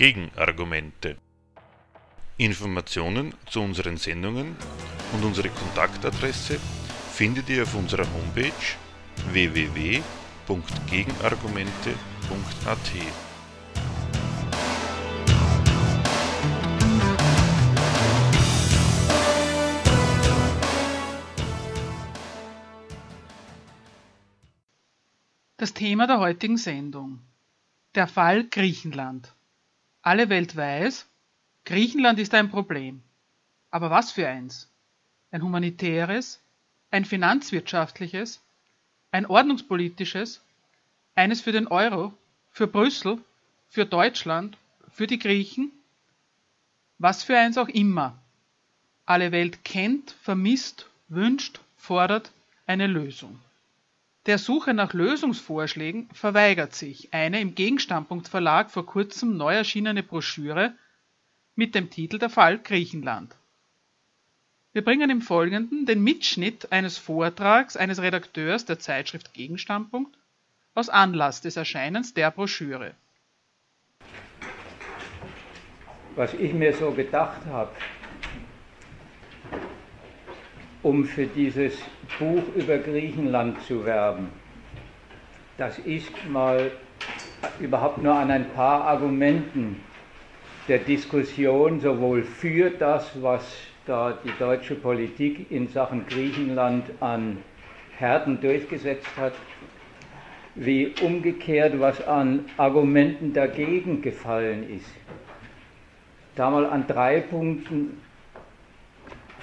Gegenargumente. Informationen zu unseren Sendungen und unsere Kontaktadresse findet ihr auf unserer Homepage www.gegenargumente.at. Das Thema der heutigen Sendung. Der Fall Griechenland. Alle Welt weiß, Griechenland ist ein Problem. Aber was für eins? Ein humanitäres, ein finanzwirtschaftliches, ein ordnungspolitisches, eines für den Euro, für Brüssel, für Deutschland, für die Griechen? Was für eins auch immer. Alle Welt kennt, vermisst, wünscht, fordert eine Lösung. Der Suche nach Lösungsvorschlägen verweigert sich eine im Gegenstandpunkt Verlag vor kurzem neu erschienene Broschüre mit dem Titel Der Fall Griechenland. Wir bringen im Folgenden den Mitschnitt eines Vortrags eines Redakteurs der Zeitschrift Gegenstandpunkt aus Anlass des Erscheinens der Broschüre. Was ich mir so gedacht habe, um für dieses Buch über Griechenland zu werben. Das ist mal überhaupt nur an ein paar Argumenten der Diskussion sowohl für das, was da die deutsche Politik in Sachen Griechenland an Härten durchgesetzt hat, wie umgekehrt, was an Argumenten dagegen gefallen ist. Da mal an drei Punkten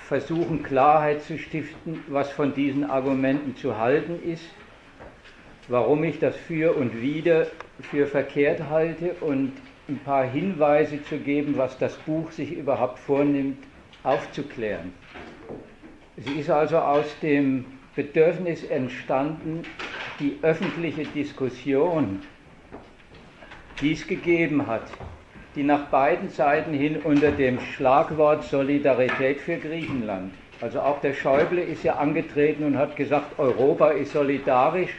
versuchen Klarheit zu stiften, was von diesen Argumenten zu halten ist, warum ich das für und wieder für verkehrt halte und ein paar Hinweise zu geben, was das Buch sich überhaupt vornimmt, aufzuklären. Sie ist also aus dem Bedürfnis entstanden, die öffentliche Diskussion, die es gegeben hat, die nach beiden Seiten hin unter dem Schlagwort Solidarität für Griechenland. Also auch der Schäuble ist ja angetreten und hat gesagt, Europa ist solidarisch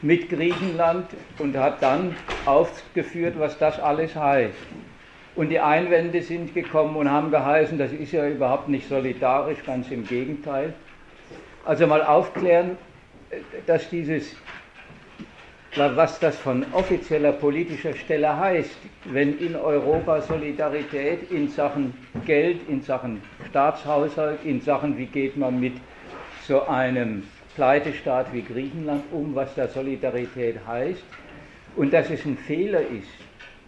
mit Griechenland und hat dann aufgeführt, was das alles heißt. Und die Einwände sind gekommen und haben geheißen, das ist ja überhaupt nicht solidarisch, ganz im Gegenteil. Also mal aufklären, dass dieses was das von offizieller politischer Stelle heißt, wenn in Europa Solidarität in Sachen Geld, in Sachen Staatshaushalt, in Sachen, wie geht man mit so einem Pleitestaat wie Griechenland um, was da Solidarität heißt, und dass es ein Fehler ist,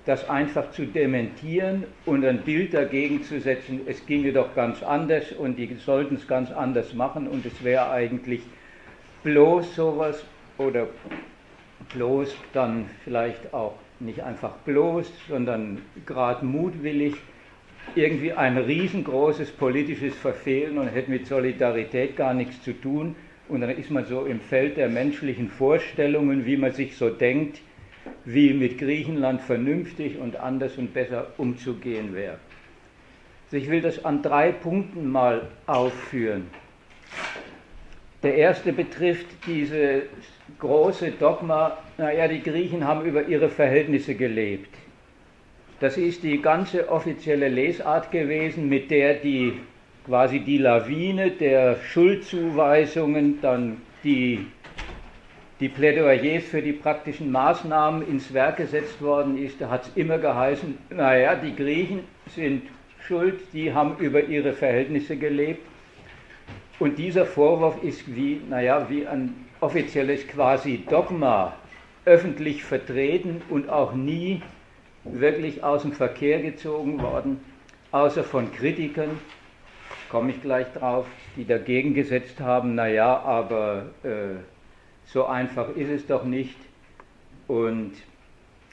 das einfach zu dementieren und ein Bild dagegen zu setzen, es ginge doch ganz anders und die sollten es ganz anders machen und es wäre eigentlich bloß sowas oder bloß dann vielleicht auch nicht einfach bloß, sondern gerade mutwillig irgendwie ein riesengroßes politisches Verfehlen und hätte mit Solidarität gar nichts zu tun. Und dann ist man so im Feld der menschlichen Vorstellungen, wie man sich so denkt, wie mit Griechenland vernünftig und anders und besser umzugehen wäre. Also ich will das an drei Punkten mal aufführen. Der erste betrifft dieses große Dogma, naja, die Griechen haben über ihre Verhältnisse gelebt. Das ist die ganze offizielle Lesart gewesen, mit der die quasi die Lawine der Schuldzuweisungen, dann die, die Plädoyers für die praktischen Maßnahmen ins Werk gesetzt worden ist. Da hat es immer geheißen, naja, die Griechen sind schuld, die haben über ihre Verhältnisse gelebt und dieser Vorwurf ist wie, naja, wie ein offizielles quasi Dogma öffentlich vertreten und auch nie wirklich aus dem Verkehr gezogen worden, außer von Kritikern, komme ich gleich drauf, die dagegen gesetzt haben, naja, aber äh, so einfach ist es doch nicht. Und,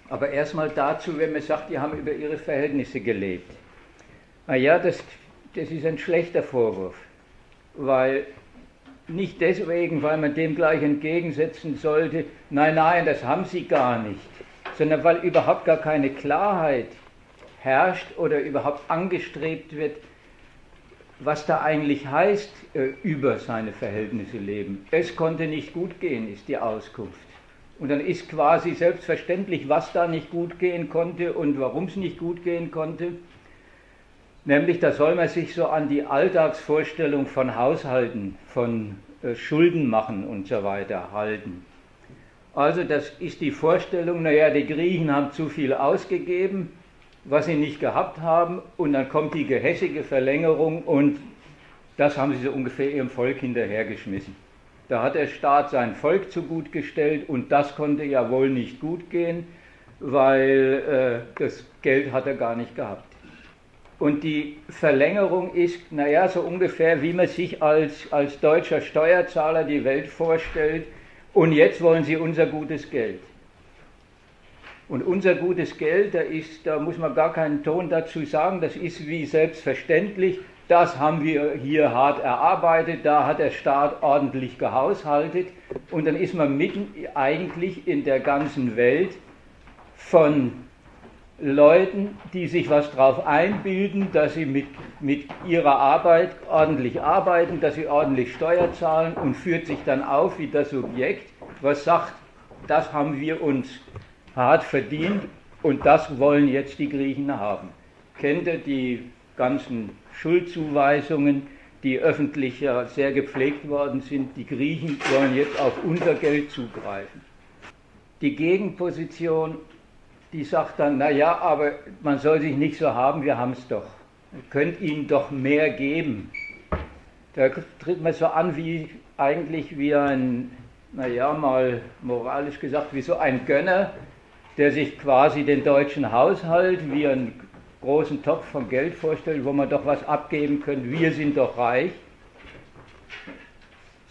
aber erstmal dazu, wenn man sagt, die haben über ihre Verhältnisse gelebt. Naja, das, das ist ein schlechter Vorwurf weil nicht deswegen, weil man dem gleich entgegensetzen sollte, nein, nein, das haben sie gar nicht, sondern weil überhaupt gar keine Klarheit herrscht oder überhaupt angestrebt wird, was da eigentlich heißt, äh, über seine Verhältnisse leben. Es konnte nicht gut gehen, ist die Auskunft. Und dann ist quasi selbstverständlich, was da nicht gut gehen konnte und warum es nicht gut gehen konnte. Nämlich, da soll man sich so an die Alltagsvorstellung von Haushalten, von äh, Schulden machen und so weiter halten. Also das ist die Vorstellung, naja, die Griechen haben zu viel ausgegeben, was sie nicht gehabt haben, und dann kommt die gehässige Verlängerung und das haben sie so ungefähr ihrem Volk hinterhergeschmissen. Da hat der Staat sein Volk zu gut gestellt und das konnte ja wohl nicht gut gehen, weil äh, das Geld hat er gar nicht gehabt. Und die Verlängerung ist, naja, so ungefähr, wie man sich als, als deutscher Steuerzahler die Welt vorstellt. Und jetzt wollen sie unser gutes Geld. Und unser gutes Geld, da, ist, da muss man gar keinen Ton dazu sagen, das ist wie selbstverständlich, das haben wir hier hart erarbeitet, da hat der Staat ordentlich gehaushaltet und dann ist man mitten eigentlich in der ganzen Welt von Leuten, die sich was drauf einbilden, dass sie mit, mit ihrer Arbeit ordentlich arbeiten, dass sie ordentlich Steuer zahlen und führt sich dann auf wie das Subjekt, was sagt, das haben wir uns hart verdient und das wollen jetzt die Griechen haben. Kennt ihr die ganzen Schuldzuweisungen, die öffentlich ja sehr gepflegt worden sind? Die Griechen wollen jetzt auf unser Geld zugreifen. Die Gegenposition die sagt dann, naja, aber man soll sich nicht so haben, wir haben es doch. Ihr könnt ihnen doch mehr geben. Da tritt man so an wie eigentlich wie ein, naja, mal moralisch gesagt, wie so ein Gönner, der sich quasi den deutschen Haushalt wie einen großen Topf von Geld vorstellt, wo man doch was abgeben könnte. Wir sind doch reich.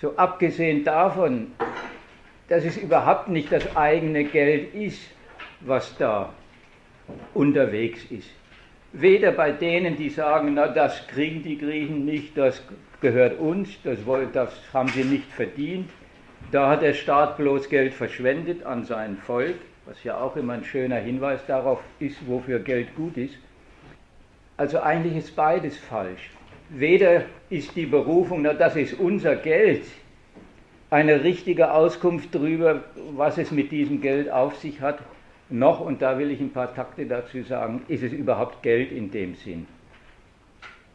So abgesehen davon, dass es überhaupt nicht das eigene Geld ist, was da unterwegs ist. Weder bei denen, die sagen, na das kriegen die Griechen nicht, das gehört uns, das, das haben sie nicht verdient. Da hat der Staat bloß Geld verschwendet an sein Volk, was ja auch immer ein schöner Hinweis darauf ist, wofür Geld gut ist. Also eigentlich ist beides falsch. Weder ist die Berufung, na das ist unser Geld, eine richtige Auskunft darüber, was es mit diesem Geld auf sich hat, noch, und da will ich ein paar Takte dazu sagen, ist es überhaupt Geld in dem Sinn.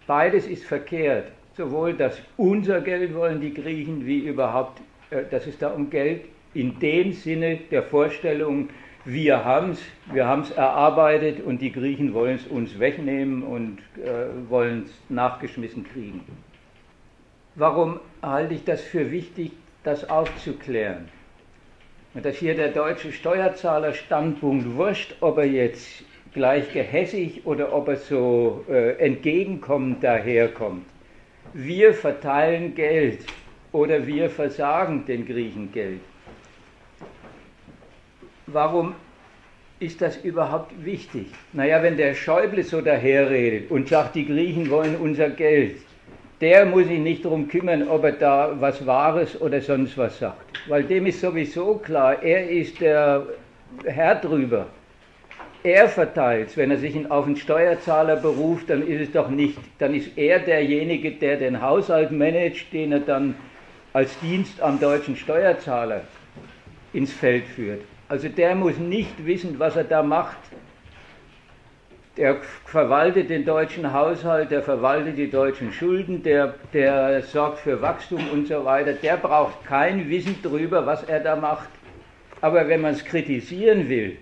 Beides ist verkehrt. Sowohl das unser Geld wollen die Griechen, wie überhaupt, äh, dass es da um Geld in dem Sinne der Vorstellung, wir haben es, wir haben es erarbeitet und die Griechen wollen es uns wegnehmen und äh, wollen es nachgeschmissen kriegen. Warum halte ich das für wichtig, das aufzuklären? Dass hier der deutsche Steuerzahlerstandpunkt wurscht, ob er jetzt gleich gehässig oder ob er so äh, entgegenkommend daherkommt. Wir verteilen Geld oder wir versagen den Griechen Geld. Warum ist das überhaupt wichtig? Naja, wenn der Schäuble so daherredet und sagt, die Griechen wollen unser Geld, der muss sich nicht darum kümmern, ob er da was Wahres oder sonst was sagt. Weil dem ist sowieso klar, er ist der Herr drüber. Er verteilt Wenn er sich auf einen Steuerzahler beruft, dann ist es doch nicht, dann ist er derjenige, der den Haushalt managt, den er dann als Dienst am deutschen Steuerzahler ins Feld führt. Also der muss nicht wissen, was er da macht der verwaltet den deutschen Haushalt, der verwaltet die deutschen Schulden, der, der sorgt für Wachstum und so weiter. Der braucht kein Wissen darüber, was er da macht. Aber wenn man es kritisieren will,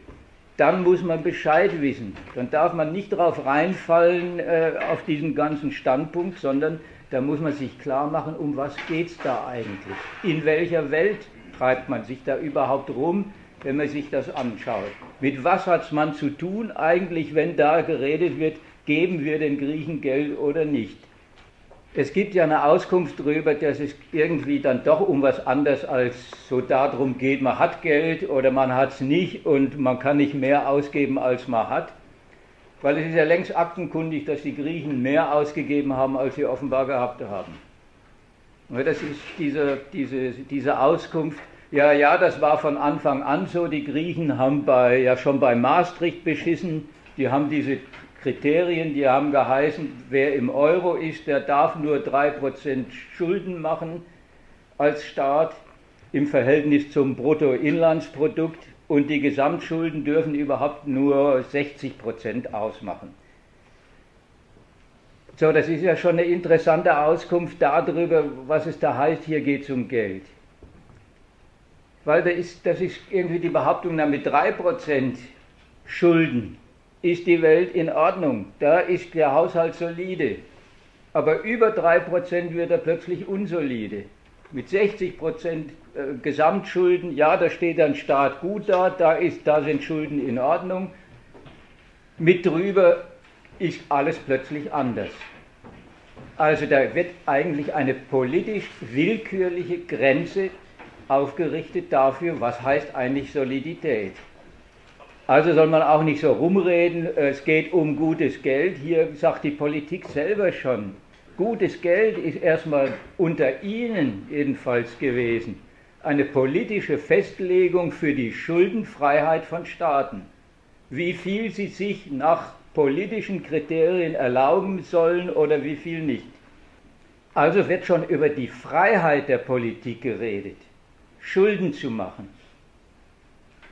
dann muss man Bescheid wissen. Dann darf man nicht darauf reinfallen äh, auf diesen ganzen Standpunkt, sondern da muss man sich klar machen, um was geht es da eigentlich? In welcher Welt treibt man sich da überhaupt rum? Wenn man sich das anschaut. Mit was hat man zu tun eigentlich, wenn da geredet wird, geben wir den Griechen Geld oder nicht? Es gibt ja eine Auskunft darüber, dass es irgendwie dann doch um was anderes als so darum geht, man hat Geld oder man hat es nicht und man kann nicht mehr ausgeben, als man hat. Weil es ist ja längst aktenkundig, dass die Griechen mehr ausgegeben haben, als sie offenbar gehabt haben. Das ist diese, diese, diese Auskunft, ja, ja, das war von Anfang an so. Die Griechen haben bei, ja schon bei Maastricht beschissen. Die haben diese Kriterien, die haben geheißen, wer im Euro ist, der darf nur 3% Schulden machen als Staat. im Verhältnis zum Bruttoinlandsprodukt und die Gesamtschulden dürfen überhaupt nur 60 Prozent ausmachen. So, das ist ja schon eine interessante Auskunft darüber, was es da heißt, hier geht es um Geld. Weil da ist, das ist irgendwie die Behauptung, na, mit 3% Schulden ist die Welt in Ordnung, da ist der Haushalt solide. Aber über 3% wird er plötzlich unsolide. Mit 60% äh, Gesamtschulden, ja, da steht ein Staat gut da, da, ist, da sind Schulden in Ordnung. Mit drüber ist alles plötzlich anders. Also da wird eigentlich eine politisch willkürliche Grenze aufgerichtet dafür, was heißt eigentlich Solidität. Also soll man auch nicht so rumreden, es geht um gutes Geld. Hier sagt die Politik selber schon, gutes Geld ist erstmal unter Ihnen jedenfalls gewesen eine politische Festlegung für die Schuldenfreiheit von Staaten. Wie viel sie sich nach politischen Kriterien erlauben sollen oder wie viel nicht. Also wird schon über die Freiheit der Politik geredet, Schulden zu machen,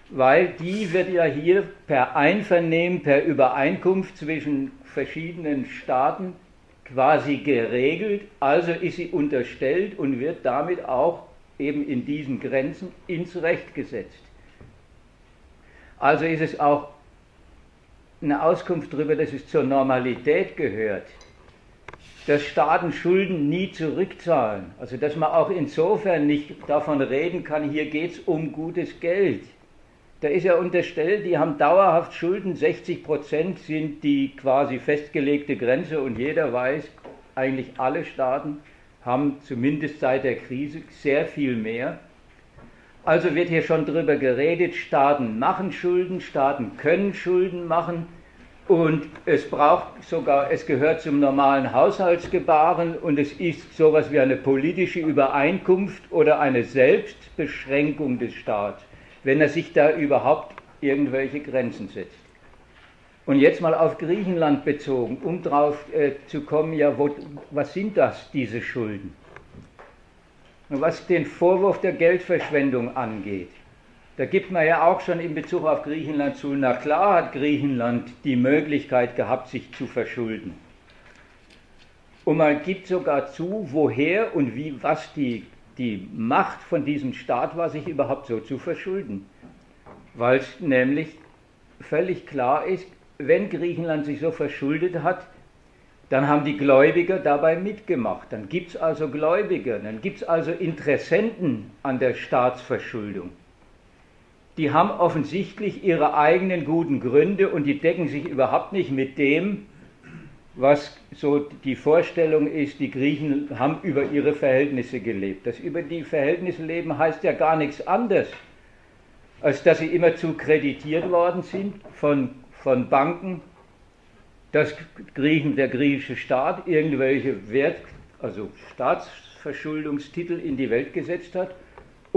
weil die wird ja hier per Einvernehmen, per Übereinkunft zwischen verschiedenen Staaten quasi geregelt, also ist sie unterstellt und wird damit auch eben in diesen Grenzen ins Recht gesetzt. Also ist es auch eine Auskunft darüber, dass es zur Normalität gehört, dass Staaten Schulden nie zurückzahlen. Also dass man auch insofern nicht davon reden kann, hier geht es um gutes Geld. Da ist ja unterstellt, die haben dauerhaft Schulden, 60 Prozent sind die quasi festgelegte Grenze und jeder weiß, eigentlich alle Staaten haben zumindest seit der Krise sehr viel mehr. Also wird hier schon darüber geredet, Staaten machen Schulden, Staaten können Schulden machen und es braucht sogar, es gehört zum normalen Haushaltsgebaren und es ist sowas wie eine politische Übereinkunft oder eine Selbstbeschränkung des Staats, wenn er sich da überhaupt irgendwelche Grenzen setzt. Und jetzt mal auf Griechenland bezogen, um drauf äh, zu kommen, ja, wo, was sind das, diese Schulden? Was den Vorwurf der Geldverschwendung angeht, da gibt man ja auch schon in Bezug auf Griechenland zu, na klar hat Griechenland die Möglichkeit gehabt, sich zu verschulden. Und man gibt sogar zu, woher und wie, was die, die Macht von diesem Staat war, sich überhaupt so zu verschulden. Weil es nämlich völlig klar ist, wenn Griechenland sich so verschuldet hat, dann haben die Gläubiger dabei mitgemacht. Dann gibt es also Gläubiger, dann gibt es also Interessenten an der Staatsverschuldung. Die haben offensichtlich ihre eigenen guten Gründe und die decken sich überhaupt nicht mit dem, was so die Vorstellung ist, die Griechen haben über ihre Verhältnisse gelebt. Das über die Verhältnisse leben heißt ja gar nichts anderes, als dass sie immerzu kreditiert worden sind von, von Banken, dass Griechen, der griechische Staat irgendwelche Wert, also Staatsverschuldungstitel in die Welt gesetzt hat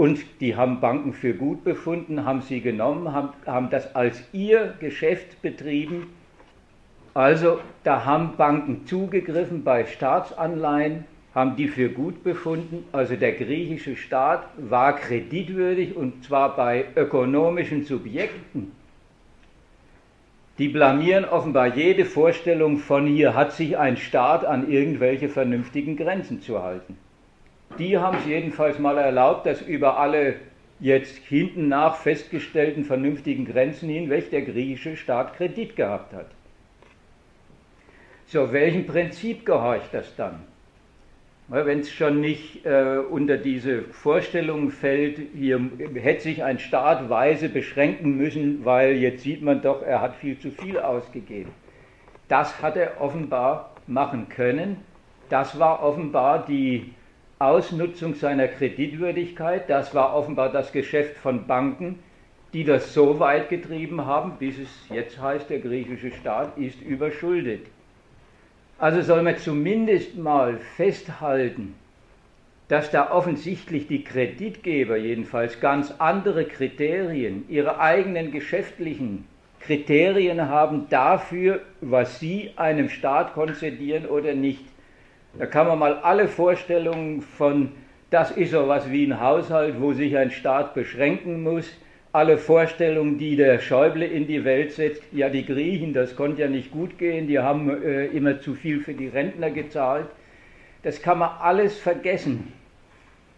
und die haben Banken für gut befunden, haben sie genommen, haben, haben das als ihr Geschäft betrieben. Also da haben Banken zugegriffen bei Staatsanleihen, haben die für gut befunden. Also der griechische Staat war kreditwürdig und zwar bei ökonomischen Subjekten die blamieren offenbar jede Vorstellung von hier hat sich ein Staat an irgendwelche vernünftigen Grenzen zu halten. Die haben es jedenfalls mal erlaubt, dass über alle jetzt hinten nach festgestellten vernünftigen Grenzen hinweg der griechische Staat Kredit gehabt hat. So, welchem Prinzip gehorcht das dann? Wenn es schon nicht äh, unter diese Vorstellung fällt, hier hätte sich ein Staat weise beschränken müssen, weil jetzt sieht man doch, er hat viel zu viel ausgegeben. Das hat er offenbar machen können. Das war offenbar die Ausnutzung seiner Kreditwürdigkeit. Das war offenbar das Geschäft von Banken, die das so weit getrieben haben, bis es jetzt heißt, der griechische Staat ist überschuldet. Also soll man zumindest mal festhalten, dass da offensichtlich die Kreditgeber jedenfalls ganz andere Kriterien, ihre eigenen geschäftlichen Kriterien haben dafür, was sie einem Staat konzedieren oder nicht. Da kann man mal alle Vorstellungen von das ist so was wie ein Haushalt, wo sich ein Staat beschränken muss. Alle Vorstellungen, die der Schäuble in die Welt setzt, ja die Griechen, das konnte ja nicht gut gehen, die haben äh, immer zu viel für die Rentner gezahlt. Das kann man alles vergessen.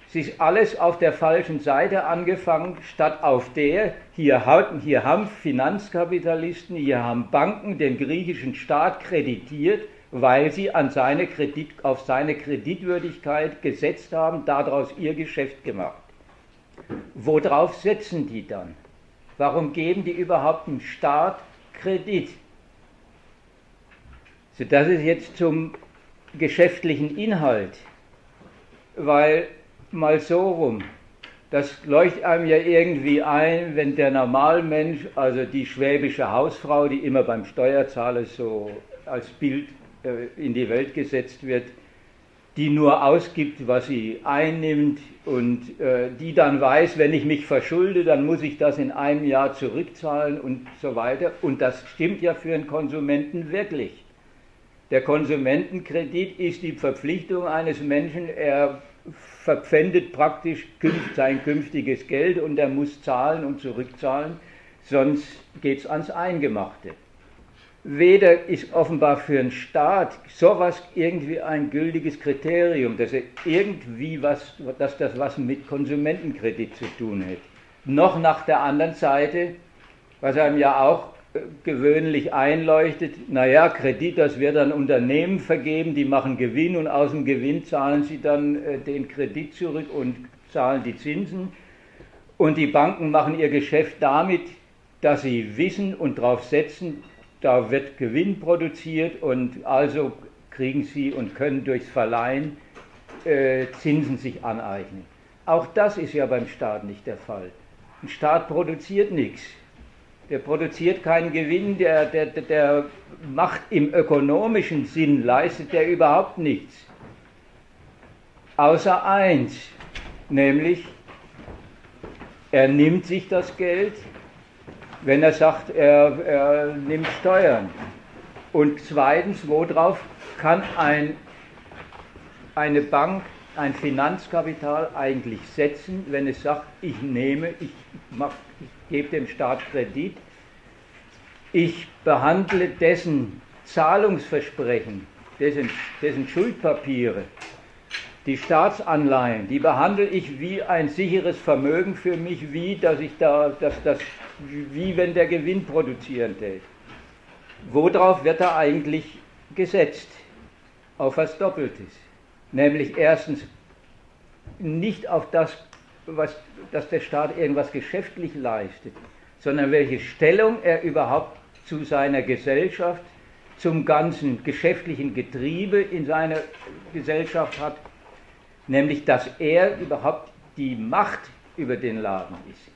Es ist alles auf der falschen Seite angefangen, statt auf der, hier, hier haben Finanzkapitalisten, hier haben Banken den griechischen Staat kreditiert, weil sie an seine Kredit, auf seine Kreditwürdigkeit gesetzt haben, daraus ihr Geschäft gemacht. Worauf setzen die dann? Warum geben die überhaupt dem Staat Kredit? So, das ist jetzt zum geschäftlichen Inhalt, weil mal so rum. Das leuchtet einem ja irgendwie ein, wenn der Normalmensch, also die schwäbische Hausfrau, die immer beim Steuerzahler so als Bild in die Welt gesetzt wird, die nur ausgibt, was sie einnimmt und äh, die dann weiß, wenn ich mich verschulde, dann muss ich das in einem Jahr zurückzahlen und so weiter. Und das stimmt ja für einen Konsumenten wirklich. Der Konsumentenkredit ist die Verpflichtung eines Menschen, er verpfändet praktisch sein künftiges Geld und er muss zahlen und zurückzahlen, sonst geht es ans Eingemachte. Weder ist offenbar für einen Staat sowas irgendwie ein gültiges Kriterium, dass er irgendwie was, dass das was mit Konsumentenkredit zu tun hat. Noch nach der anderen Seite, was einem ja auch gewöhnlich einleuchtet, naja, Kredit, das wird an Unternehmen vergeben, die machen Gewinn und aus dem Gewinn zahlen sie dann äh, den Kredit zurück und zahlen die Zinsen. Und die Banken machen ihr Geschäft damit, dass sie wissen und darauf setzen, da wird Gewinn produziert und also kriegen sie und können durchs Verleihen äh, Zinsen sich aneignen. Auch das ist ja beim Staat nicht der Fall. Ein Staat produziert nichts der produziert keinen Gewinn, der, der, der macht im ökonomischen Sinn, leistet der überhaupt nichts. Außer eins, nämlich er nimmt sich das Geld, wenn er sagt, er, er nimmt Steuern. Und zweitens, worauf kann ein, eine Bank, ein Finanzkapital eigentlich setzen, wenn es sagt, ich nehme, ich, mach, ich gebe dem Staat Kredit, ich behandle dessen Zahlungsversprechen, dessen, dessen Schuldpapiere, die Staatsanleihen, die behandle ich wie ein sicheres Vermögen für mich, wie dass ich da, dass das, wie wenn der Gewinn produzieren täte. Worauf wird er eigentlich gesetzt? Auf was Doppeltes. Nämlich erstens nicht auf das was, dass der Staat irgendwas geschäftlich leistet, sondern welche Stellung er überhaupt zu seiner Gesellschaft, zum ganzen geschäftlichen Getriebe in seiner Gesellschaft hat, nämlich dass er überhaupt die Macht über den Laden ist.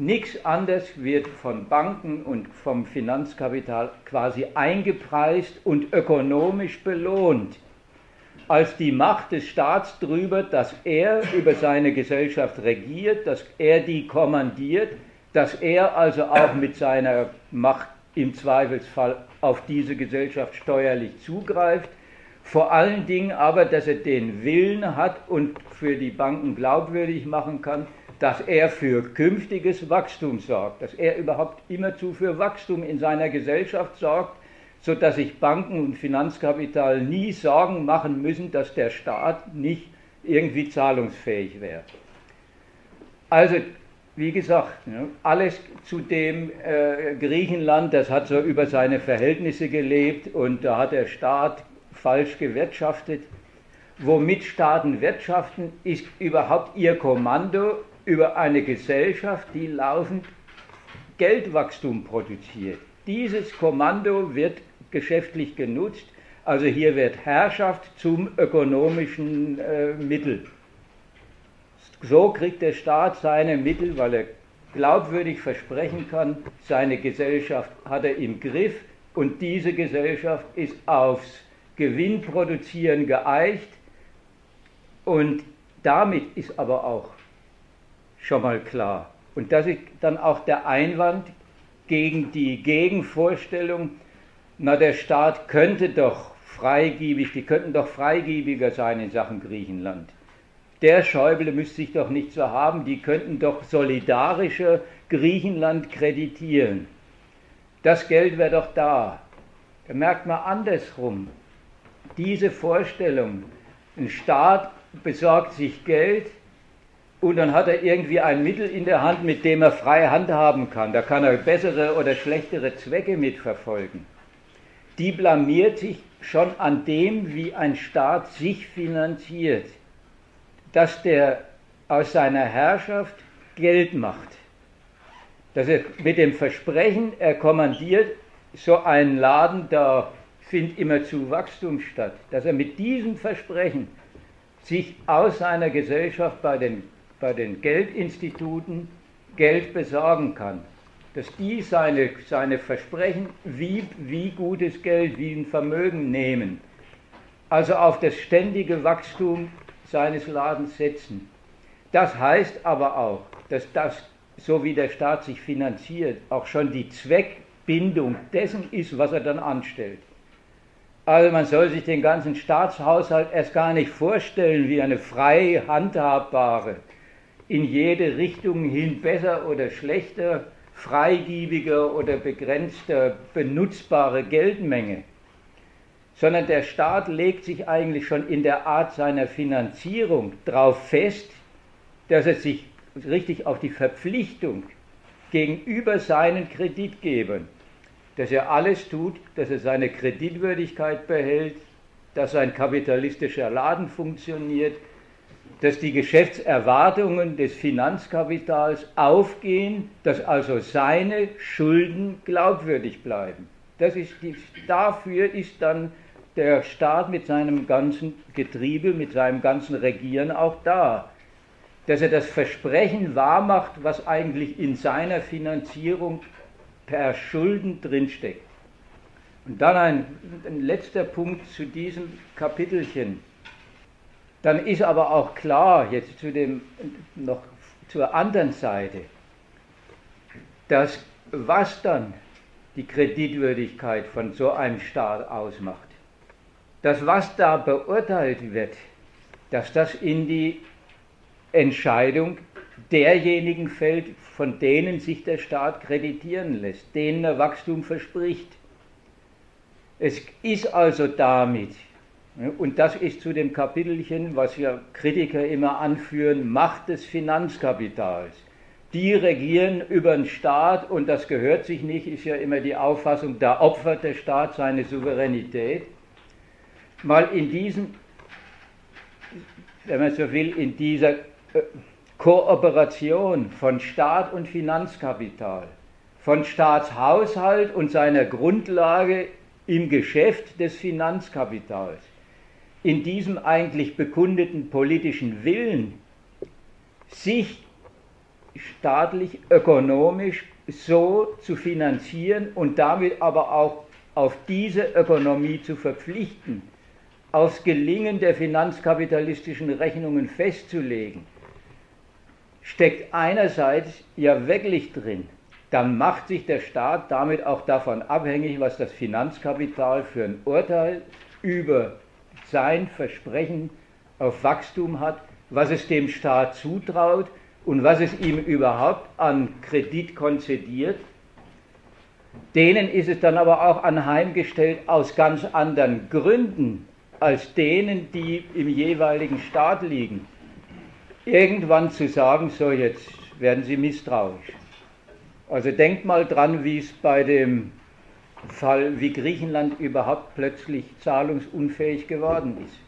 Nichts anderes wird von Banken und vom Finanzkapital quasi eingepreist und ökonomisch belohnt als die Macht des Staats darüber, dass er über seine Gesellschaft regiert, dass er die kommandiert, dass er also auch mit seiner Macht im Zweifelsfall auf diese Gesellschaft steuerlich zugreift, vor allen Dingen aber, dass er den Willen hat und für die Banken glaubwürdig machen kann, dass er für künftiges Wachstum sorgt, dass er überhaupt immerzu für Wachstum in seiner Gesellschaft sorgt sodass sich Banken und Finanzkapital nie Sorgen machen müssen, dass der Staat nicht irgendwie zahlungsfähig wäre. Also, wie gesagt, ne, alles zu dem äh, Griechenland, das hat so über seine Verhältnisse gelebt und da hat der Staat falsch gewirtschaftet. Womit Staaten wirtschaften, ist überhaupt ihr Kommando über eine Gesellschaft, die laufend Geldwachstum produziert. Dieses Kommando wird geschäftlich genutzt. Also hier wird Herrschaft zum ökonomischen äh, Mittel. So kriegt der Staat seine Mittel, weil er glaubwürdig versprechen kann, seine Gesellschaft hat er im Griff und diese Gesellschaft ist aufs Gewinnproduzieren geeicht und damit ist aber auch schon mal klar. Und das ist dann auch der Einwand gegen die Gegenvorstellung, na der Staat könnte doch freigebig, die könnten doch freigebiger sein in Sachen Griechenland. der Schäuble müsste sich doch nicht so haben, die könnten doch solidarischer Griechenland kreditieren. Das Geld wäre doch da. Da merkt man andersrum. Diese Vorstellung, ein Staat besorgt sich Geld und dann hat er irgendwie ein Mittel in der Hand, mit dem er frei handhaben kann. Da kann er bessere oder schlechtere Zwecke mitverfolgen. Die blamiert sich schon an dem, wie ein Staat sich finanziert dass der aus seiner Herrschaft Geld macht. Dass er mit dem Versprechen, er kommandiert so einen Laden, da findet immer zu Wachstum statt, dass er mit diesem Versprechen sich aus seiner Gesellschaft bei den, bei den Geldinstituten Geld besorgen kann. Dass die seine, seine Versprechen wie, wie gutes Geld, wie ein Vermögen nehmen. Also auf das ständige Wachstum seines Ladens setzen. Das heißt aber auch, dass das, so wie der Staat sich finanziert, auch schon die Zweckbindung dessen ist, was er dann anstellt. Also man soll sich den ganzen Staatshaushalt erst gar nicht vorstellen wie eine frei handhabbare, in jede Richtung hin besser oder schlechter, freigiebige oder begrenzte benutzbare Geldmenge. Sondern der Staat legt sich eigentlich schon in der Art seiner Finanzierung darauf fest, dass er sich richtig auf die Verpflichtung gegenüber seinen Kreditgebern, dass er alles tut, dass er seine Kreditwürdigkeit behält, dass sein kapitalistischer Laden funktioniert, dass die Geschäftserwartungen des Finanzkapitals aufgehen, dass also seine Schulden glaubwürdig bleiben. Das ist die, dafür ist dann der Staat mit seinem ganzen Getriebe, mit seinem ganzen Regieren auch da. Dass er das Versprechen wahrmacht, was eigentlich in seiner Finanzierung per Schulden drinsteckt. Und dann ein, ein letzter Punkt zu diesem Kapitelchen. Dann ist aber auch klar, jetzt zu dem, noch zur anderen Seite, dass was dann die Kreditwürdigkeit von so einem Staat ausmacht, dass was da beurteilt wird, dass das in die Entscheidung derjenigen fällt, von denen sich der Staat kreditieren lässt, denen er Wachstum verspricht. Es ist also damit, und das ist zu dem Kapitelchen, was ja Kritiker immer anführen, Macht des Finanzkapitals. Die regieren über den Staat und das gehört sich nicht, ist ja immer die Auffassung, da opfert der Staat seine Souveränität mal in diesen, wenn man so will, in dieser äh, Kooperation von Staat und Finanzkapital, von Staatshaushalt und seiner Grundlage im Geschäft des Finanzkapitals, in diesem eigentlich bekundeten politischen Willen, sich staatlich, ökonomisch so zu finanzieren und damit aber auch auf diese Ökonomie zu verpflichten, aufs Gelingen der finanzkapitalistischen Rechnungen festzulegen, steckt einerseits ja wirklich drin, dann macht sich der Staat damit auch davon abhängig, was das Finanzkapital für ein Urteil über sein Versprechen auf Wachstum hat, was es dem Staat zutraut und was es ihm überhaupt an Kredit konzediert. Denen ist es dann aber auch anheimgestellt aus ganz anderen Gründen, als denen, die im jeweiligen Staat liegen, irgendwann zu sagen, so jetzt werden sie misstrauisch. Also denkt mal dran, wie es bei dem Fall, wie Griechenland überhaupt plötzlich zahlungsunfähig geworden ist.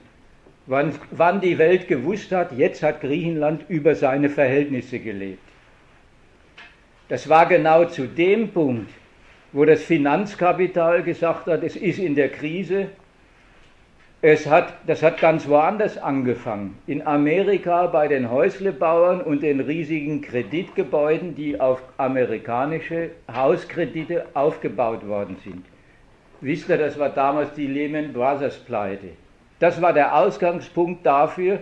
Wann, wann die Welt gewusst hat, jetzt hat Griechenland über seine Verhältnisse gelebt. Das war genau zu dem Punkt, wo das Finanzkapital gesagt hat, es ist in der Krise, es hat, das hat ganz woanders angefangen. In Amerika bei den Häuslebauern und den riesigen Kreditgebäuden, die auf amerikanische Hauskredite aufgebaut worden sind. Wisst ihr, das war damals die Lehman Brothers Pleite. Das war der Ausgangspunkt dafür,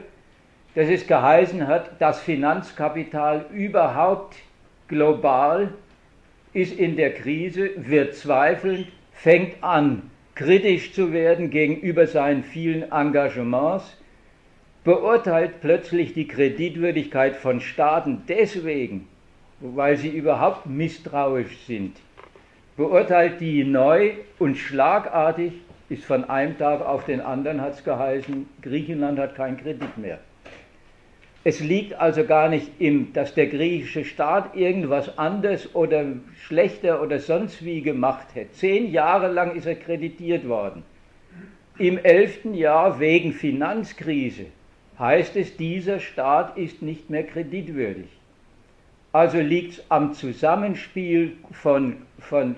dass es geheißen hat, das Finanzkapital überhaupt global ist in der Krise, wird zweifelnd, fängt an kritisch zu werden gegenüber seinen vielen Engagements, beurteilt plötzlich die Kreditwürdigkeit von Staaten deswegen, weil sie überhaupt misstrauisch sind, beurteilt die neu und schlagartig, ist von einem Tag auf den anderen, hat es geheißen, Griechenland hat keinen Kredit mehr. Es liegt also gar nicht im, dass der griechische Staat irgendwas anders oder schlechter oder sonst wie gemacht hätte. Zehn Jahre lang ist er kreditiert worden. Im elften Jahr wegen Finanzkrise heißt es, dieser Staat ist nicht mehr kreditwürdig. Also liegt es am Zusammenspiel von, von,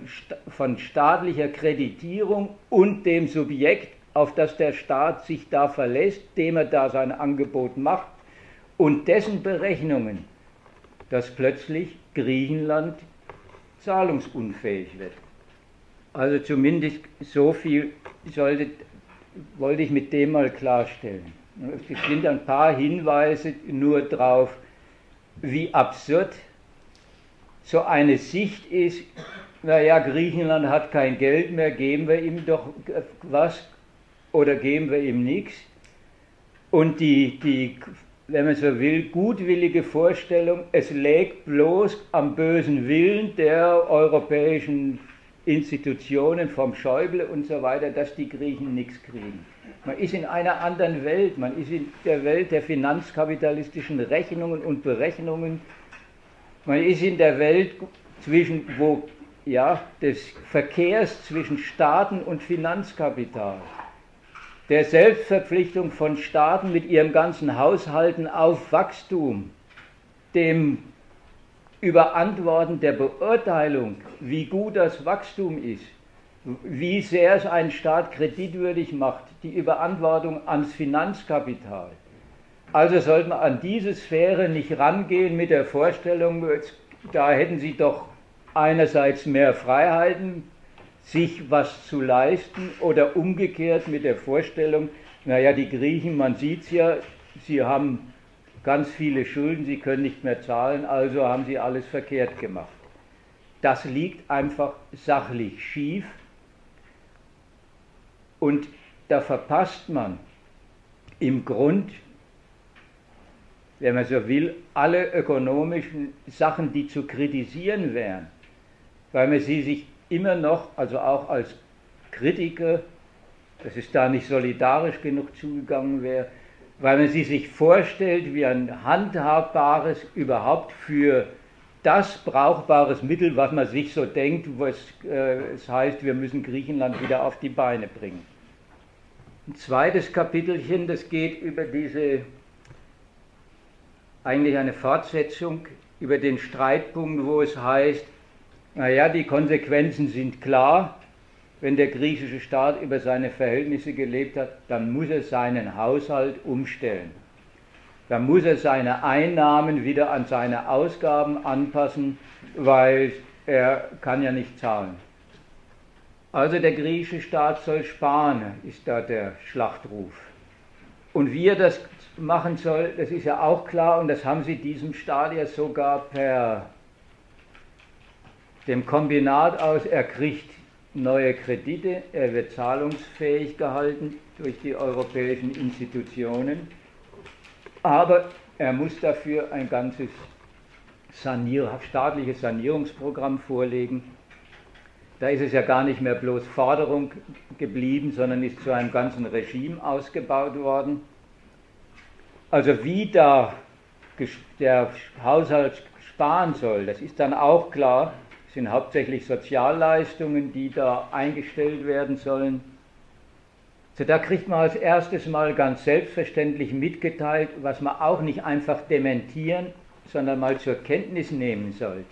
von staatlicher Kreditierung und dem Subjekt, auf das der Staat sich da verlässt, dem er da sein Angebot macht, und dessen Berechnungen, dass plötzlich Griechenland zahlungsunfähig wird. Also zumindest so viel sollte, wollte ich mit dem mal klarstellen. Es sind ein paar Hinweise nur darauf, wie absurd so eine Sicht ist, naja, Griechenland hat kein Geld mehr, geben wir ihm doch was oder geben wir ihm nichts. Und die, die, wenn man so will, gutwillige Vorstellung, es lägt bloß am bösen Willen der europäischen Institutionen, vom Schäuble und so weiter, dass die Griechen nichts kriegen. Man ist in einer anderen Welt, man ist in der Welt der finanzkapitalistischen Rechnungen und Berechnungen, man ist in der Welt zwischen, wo, ja, des Verkehrs zwischen Staaten und Finanzkapital, der Selbstverpflichtung von Staaten mit ihrem ganzen Haushalten auf Wachstum, dem Überantworten der Beurteilung, wie gut das Wachstum ist, wie sehr es einen Staat kreditwürdig macht, die Überantwortung ans Finanzkapital. Also sollte man an diese Sphäre nicht rangehen mit der Vorstellung, da hätten sie doch einerseits mehr Freiheiten, sich was zu leisten, oder umgekehrt mit der Vorstellung, naja, die Griechen, man sieht es ja, sie haben ganz viele Schulden, sie können nicht mehr zahlen, also haben sie alles verkehrt gemacht. Das liegt einfach sachlich schief und da verpasst man im Grund, wenn man so will, alle ökonomischen Sachen, die zu kritisieren wären, weil man sie sich immer noch, also auch als Kritiker, dass es da nicht solidarisch genug zugegangen wäre, weil man sie sich vorstellt wie ein handhabbares, überhaupt für das brauchbares Mittel, was man sich so denkt, was äh, es heißt, wir müssen Griechenland wieder auf die Beine bringen. Ein zweites Kapitelchen, das geht über diese, eigentlich eine Fortsetzung über den Streitpunkt, wo es heißt, naja, die Konsequenzen sind klar, wenn der griechische Staat über seine Verhältnisse gelebt hat, dann muss er seinen Haushalt umstellen. Dann muss er seine Einnahmen wieder an seine Ausgaben anpassen, weil er kann ja nicht zahlen. Also der griechische Staat soll sparen, ist da der Schlachtruf. Und wie er das machen soll, das ist ja auch klar und das haben sie diesem Staat ja sogar per dem Kombinat aus, er kriegt neue Kredite, er wird zahlungsfähig gehalten durch die europäischen Institutionen, aber er muss dafür ein ganzes Sanier staatliches Sanierungsprogramm vorlegen da ist es ja gar nicht mehr bloß Forderung geblieben, sondern ist zu einem ganzen Regime ausgebaut worden. Also wie da der Haushalt sparen soll, das ist dann auch klar. Sind hauptsächlich Sozialleistungen, die da eingestellt werden sollen. So, da kriegt man als erstes mal ganz selbstverständlich mitgeteilt, was man auch nicht einfach dementieren, sondern mal zur Kenntnis nehmen sollte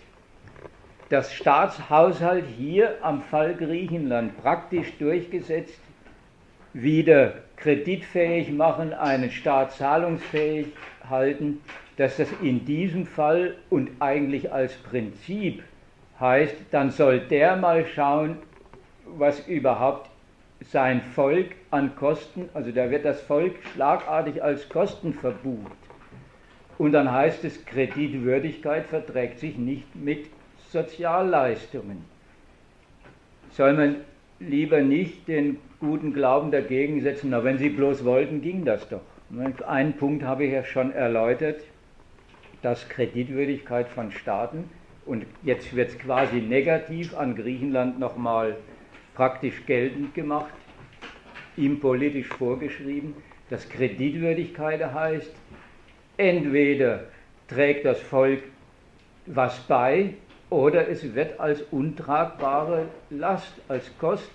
das Staatshaushalt hier am Fall Griechenland praktisch durchgesetzt, wieder kreditfähig machen, einen Staat zahlungsfähig halten, dass das in diesem Fall und eigentlich als Prinzip heißt, dann soll der mal schauen, was überhaupt sein Volk an Kosten, also da wird das Volk schlagartig als Kosten verbucht. Und dann heißt es, Kreditwürdigkeit verträgt sich nicht mit Sozialleistungen. Soll man lieber nicht den guten Glauben dagegen setzen, na wenn sie bloß wollten, ging das doch. Einen Punkt habe ich ja schon erläutert, dass Kreditwürdigkeit von Staaten, und jetzt wird es quasi negativ an Griechenland nochmal praktisch geltend gemacht, ihm politisch vorgeschrieben, dass Kreditwürdigkeit heißt, entweder trägt das Volk was bei oder es wird als untragbare Last, als Kost,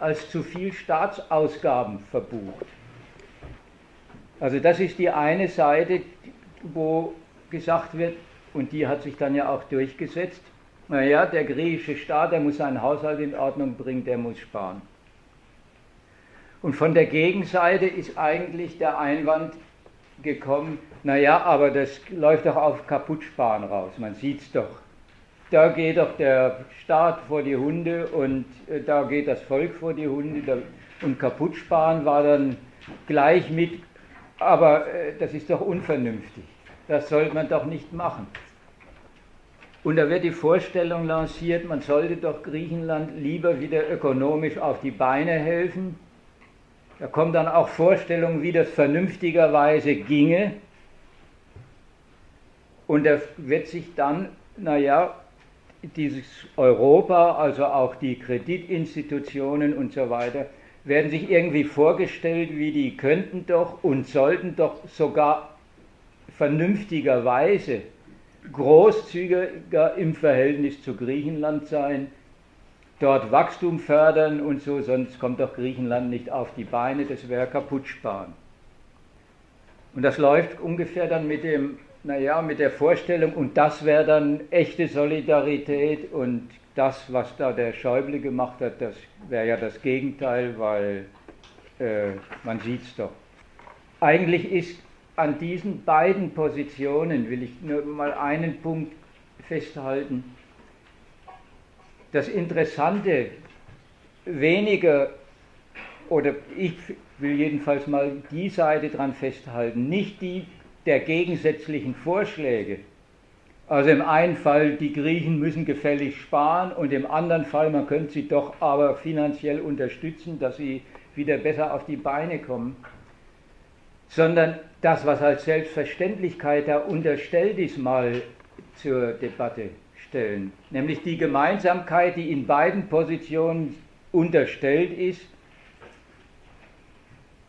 als zu viel Staatsausgaben verbucht. Also das ist die eine Seite, wo gesagt wird, und die hat sich dann ja auch durchgesetzt, naja, der griechische Staat, der muss seinen Haushalt in Ordnung bringen, der muss sparen. Und von der Gegenseite ist eigentlich der Einwand gekommen, naja, aber das läuft doch auf Kaputtsparen raus, man sieht es doch. Da geht doch der Staat vor die Hunde und äh, da geht das Volk vor die Hunde und Kaputtsparen war dann gleich mit, aber äh, das ist doch unvernünftig, das sollte man doch nicht machen. Und da wird die Vorstellung lanciert, man sollte doch Griechenland lieber wieder ökonomisch auf die Beine helfen. Da kommen dann auch Vorstellungen, wie das vernünftigerweise ginge. Und da wird sich dann, naja, dieses Europa, also auch die Kreditinstitutionen und so weiter, werden sich irgendwie vorgestellt, wie die könnten doch und sollten doch sogar vernünftigerweise großzügiger im Verhältnis zu Griechenland sein, dort Wachstum fördern und so, sonst kommt doch Griechenland nicht auf die Beine, das wäre kaputt sparen. Und das läuft ungefähr dann mit dem, naja, mit der Vorstellung, und das wäre dann echte Solidarität und das, was da der Schäuble gemacht hat, das wäre ja das Gegenteil, weil äh, man sieht es doch. Eigentlich ist an diesen beiden Positionen will ich nur mal einen Punkt festhalten. Das Interessante, weniger, oder ich will jedenfalls mal die Seite dran festhalten, nicht die der gegensätzlichen Vorschläge. Also im einen Fall, die Griechen müssen gefällig sparen und im anderen Fall, man könnte sie doch aber finanziell unterstützen, dass sie wieder besser auf die Beine kommen sondern das, was als Selbstverständlichkeit da unterstellt ist, mal zur Debatte stellen. Nämlich die Gemeinsamkeit, die in beiden Positionen unterstellt ist,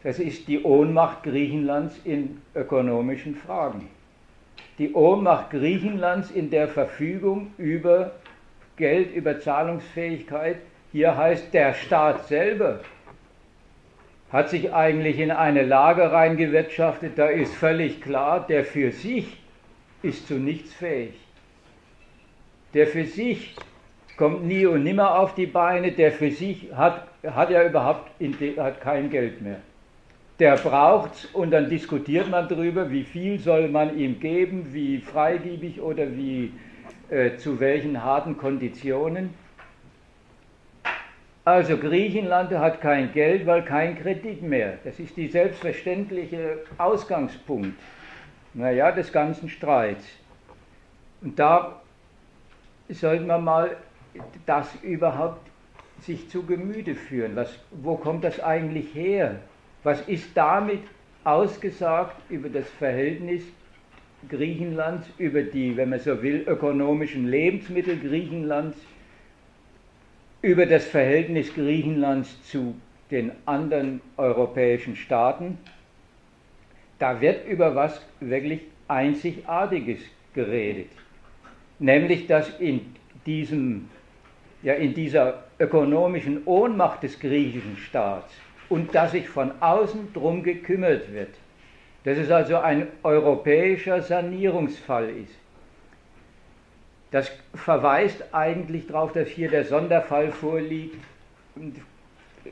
das ist die Ohnmacht Griechenlands in ökonomischen Fragen. Die Ohnmacht Griechenlands in der Verfügung über Geld, über Zahlungsfähigkeit. Hier heißt der Staat selber hat sich eigentlich in eine Lage reingewirtschaftet, da ist völlig klar, der für sich ist zu nichts fähig. Der für sich kommt nie und nimmer auf die Beine, der für sich hat, hat ja überhaupt hat kein Geld mehr. Der braucht's und dann diskutiert man darüber, wie viel soll man ihm geben, wie freigebig oder wie äh, zu welchen harten Konditionen. Also Griechenland hat kein Geld, weil kein Kredit mehr. Das ist die selbstverständliche Ausgangspunkt naja, des ganzen Streits. Und da sollten wir mal das überhaupt sich zu Gemüte führen. Was, wo kommt das eigentlich her? Was ist damit ausgesagt über das Verhältnis Griechenlands, über die, wenn man so will, ökonomischen Lebensmittel Griechenlands über das Verhältnis Griechenlands zu den anderen europäischen Staaten, da wird über was wirklich Einzigartiges geredet. Nämlich, dass in, diesem, ja, in dieser ökonomischen Ohnmacht des griechischen Staats und dass sich von außen drum gekümmert wird, dass es also ein europäischer Sanierungsfall ist. Das verweist eigentlich darauf, dass hier der Sonderfall vorliegt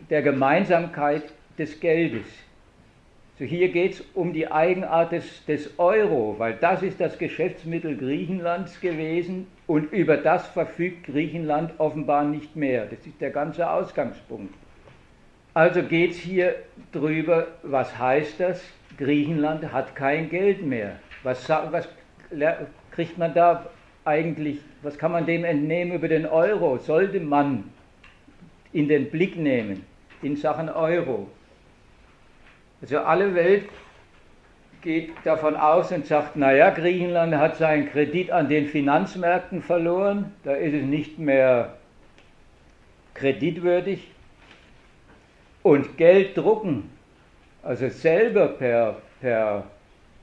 der Gemeinsamkeit des Geldes. So hier geht es um die Eigenart des, des Euro, weil das ist das Geschäftsmittel Griechenlands gewesen und über das verfügt Griechenland offenbar nicht mehr. Das ist der ganze Ausgangspunkt. Also geht es hier drüber, was heißt das? Griechenland hat kein Geld mehr. Was, was kriegt man da eigentlich, was kann man dem entnehmen über den Euro? Sollte man in den Blick nehmen in Sachen Euro? Also alle Welt geht davon aus und sagt, naja, Griechenland hat seinen Kredit an den Finanzmärkten verloren, da ist es nicht mehr kreditwürdig. Und Geld drucken, also selber per, per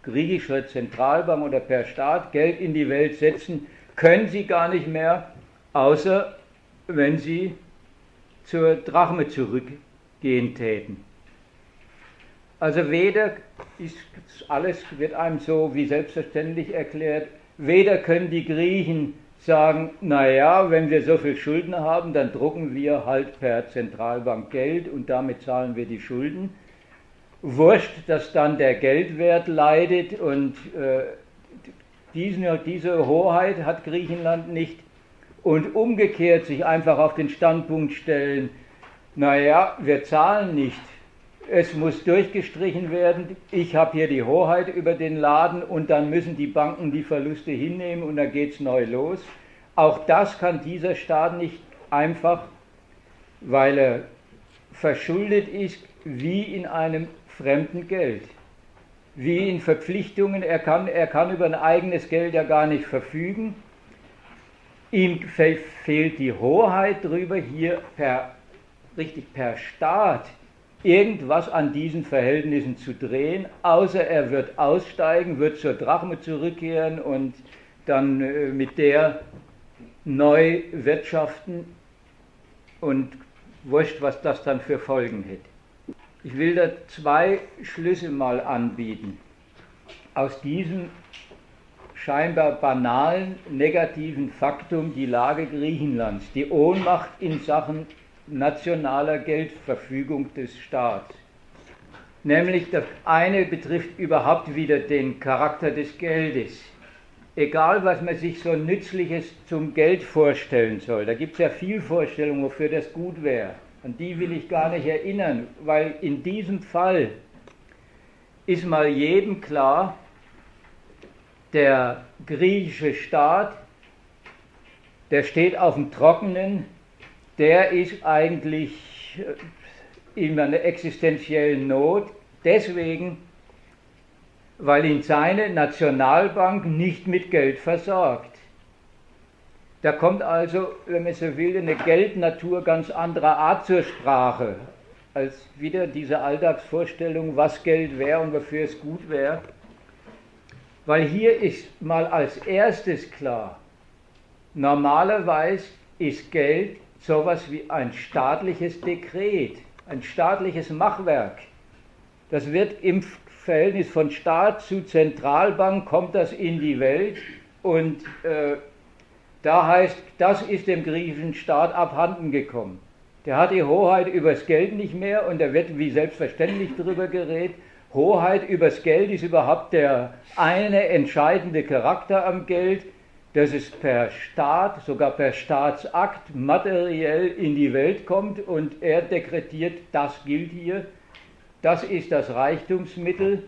griechischer Zentralbank oder per Staat Geld in die Welt setzen, können sie gar nicht mehr, außer wenn sie zur Drachme zurückgehen täten. Also weder ist alles wird einem so wie selbstverständlich erklärt, weder können die Griechen sagen, naja, wenn wir so viel Schulden haben, dann drucken wir halt per Zentralbank Geld und damit zahlen wir die Schulden. Wurscht, dass dann der Geldwert leidet und äh, diesen, diese Hoheit hat Griechenland nicht. Und umgekehrt sich einfach auf den Standpunkt stellen, naja, wir zahlen nicht, es muss durchgestrichen werden, ich habe hier die Hoheit über den Laden und dann müssen die Banken die Verluste hinnehmen und dann geht es neu los. Auch das kann dieser Staat nicht einfach, weil er verschuldet ist, wie in einem fremden Geld, wie in Verpflichtungen. Er kann, er kann über ein eigenes Geld ja gar nicht verfügen. Ihm fehlt die Hoheit darüber, hier per, richtig per Staat irgendwas an diesen Verhältnissen zu drehen, außer er wird aussteigen, wird zur Drachme zurückkehren und dann äh, mit der neu wirtschaften und wurscht, was das dann für Folgen hätte. Ich will da zwei Schlüsse mal anbieten. Aus diesem scheinbar banalen negativen Faktum die Lage Griechenlands, die Ohnmacht in Sachen nationaler Geldverfügung des Staats. Nämlich das eine betrifft überhaupt wieder den Charakter des Geldes. Egal, was man sich so Nützliches zum Geld vorstellen soll, da gibt es ja viel Vorstellungen, wofür das gut wäre. An die will ich gar nicht erinnern, weil in diesem Fall ist mal jedem klar, der griechische Staat, der steht auf dem Trockenen, der ist eigentlich äh, in einer existenziellen Not, deswegen, weil ihn seine Nationalbank nicht mit Geld versorgt. Da kommt also, wenn man so will, eine Geldnatur ganz anderer Art zur Sprache, als wieder diese Alltagsvorstellung, was Geld wäre und wofür es gut wäre. Weil hier ist mal als erstes klar, normalerweise ist Geld sowas wie ein staatliches Dekret, ein staatliches Machwerk. Das wird im Verhältnis von Staat zu Zentralbank, kommt das in die Welt und äh, da heißt, das ist dem griechischen Staat abhanden gekommen. Der hat die Hoheit übers Geld nicht mehr und da wird wie selbstverständlich darüber geredet. Hoheit übers Geld ist überhaupt der eine entscheidende Charakter am Geld, dass es per Staat, sogar per Staatsakt materiell in die Welt kommt und er dekretiert, das gilt hier, das ist das Reichtumsmittel,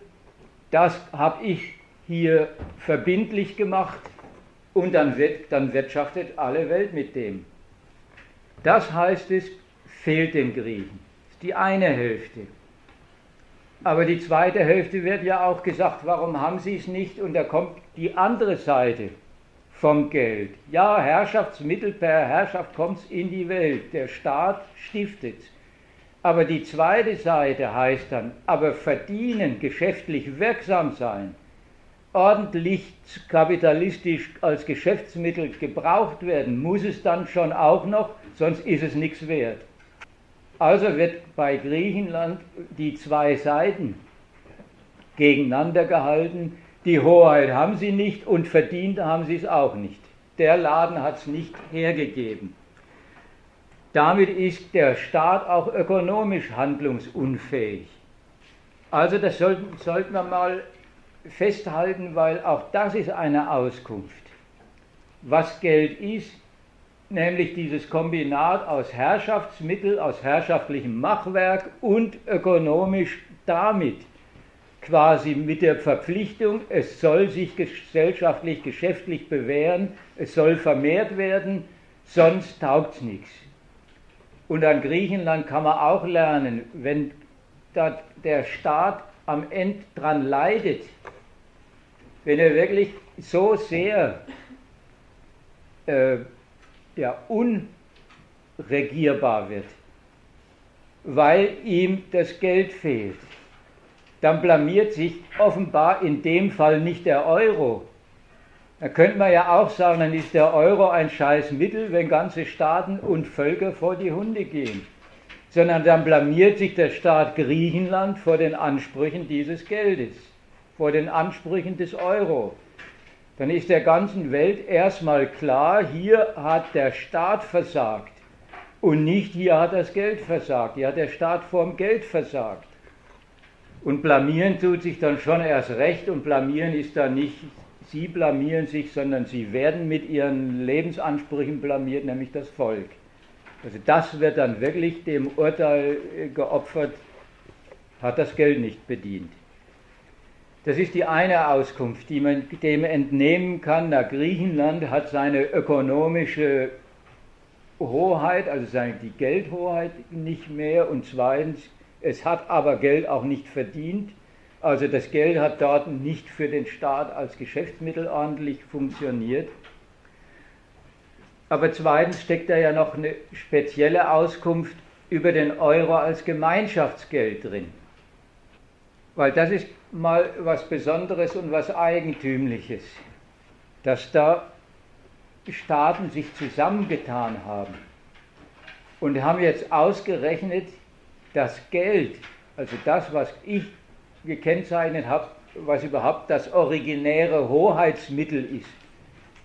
das habe ich hier verbindlich gemacht, und dann, dann wirtschaftet alle Welt mit dem. Das heißt es, fehlt den Griechen. Das ist die eine Hälfte. Aber die zweite Hälfte wird ja auch gesagt, warum haben sie es nicht? Und da kommt die andere Seite vom Geld. Ja, Herrschaftsmittel per Herrschaft kommt es in die Welt. Der Staat stiftet Aber die zweite Seite heißt dann, aber verdienen, geschäftlich wirksam sein, ordentlich kapitalistisch als Geschäftsmittel gebraucht werden, muss es dann schon auch noch, sonst ist es nichts wert. Also wird bei Griechenland die zwei Seiten gegeneinander gehalten. Die Hoheit haben sie nicht und verdient haben sie es auch nicht. Der Laden hat es nicht hergegeben. Damit ist der Staat auch ökonomisch handlungsunfähig. Also das sollten, sollten wir mal festhalten, weil auch das ist eine Auskunft. Was Geld ist, nämlich dieses Kombinat aus Herrschaftsmittel, aus herrschaftlichem Machwerk und ökonomisch damit quasi mit der Verpflichtung, es soll sich gesellschaftlich, geschäftlich bewähren, es soll vermehrt werden, sonst taugt es nichts. Und an Griechenland kann man auch lernen, wenn der Staat am Ende dran leidet, wenn er wirklich so sehr äh, ja, unregierbar wird, weil ihm das Geld fehlt, dann blamiert sich offenbar in dem Fall nicht der Euro. Da könnte man ja auch sagen, dann ist der Euro ein scheiß Mittel, wenn ganze Staaten und Völker vor die Hunde gehen. Sondern dann blamiert sich der Staat Griechenland vor den Ansprüchen dieses Geldes, vor den Ansprüchen des Euro. Dann ist der ganzen Welt erstmal klar, hier hat der Staat versagt und nicht hier hat das Geld versagt, hier hat der Staat vorm Geld versagt. Und blamieren tut sich dann schon erst recht und blamieren ist dann nicht, sie blamieren sich, sondern sie werden mit ihren Lebensansprüchen blamiert, nämlich das Volk. Also das wird dann wirklich dem Urteil geopfert, hat das Geld nicht bedient. Das ist die eine Auskunft, die man dem entnehmen kann. Na, Griechenland hat seine ökonomische Hoheit, also seine, die Geldhoheit nicht mehr und zweitens es hat aber Geld auch nicht verdient. Also das Geld hat dort nicht für den Staat als Geschäftsmittel ordentlich funktioniert. Aber zweitens steckt da ja noch eine spezielle Auskunft über den Euro als Gemeinschaftsgeld drin. Weil das ist mal was Besonderes und was Eigentümliches, dass da Staaten sich zusammengetan haben. Und haben jetzt ausgerechnet, das Geld, also das, was ich gekennzeichnet habe, was überhaupt das originäre Hoheitsmittel ist,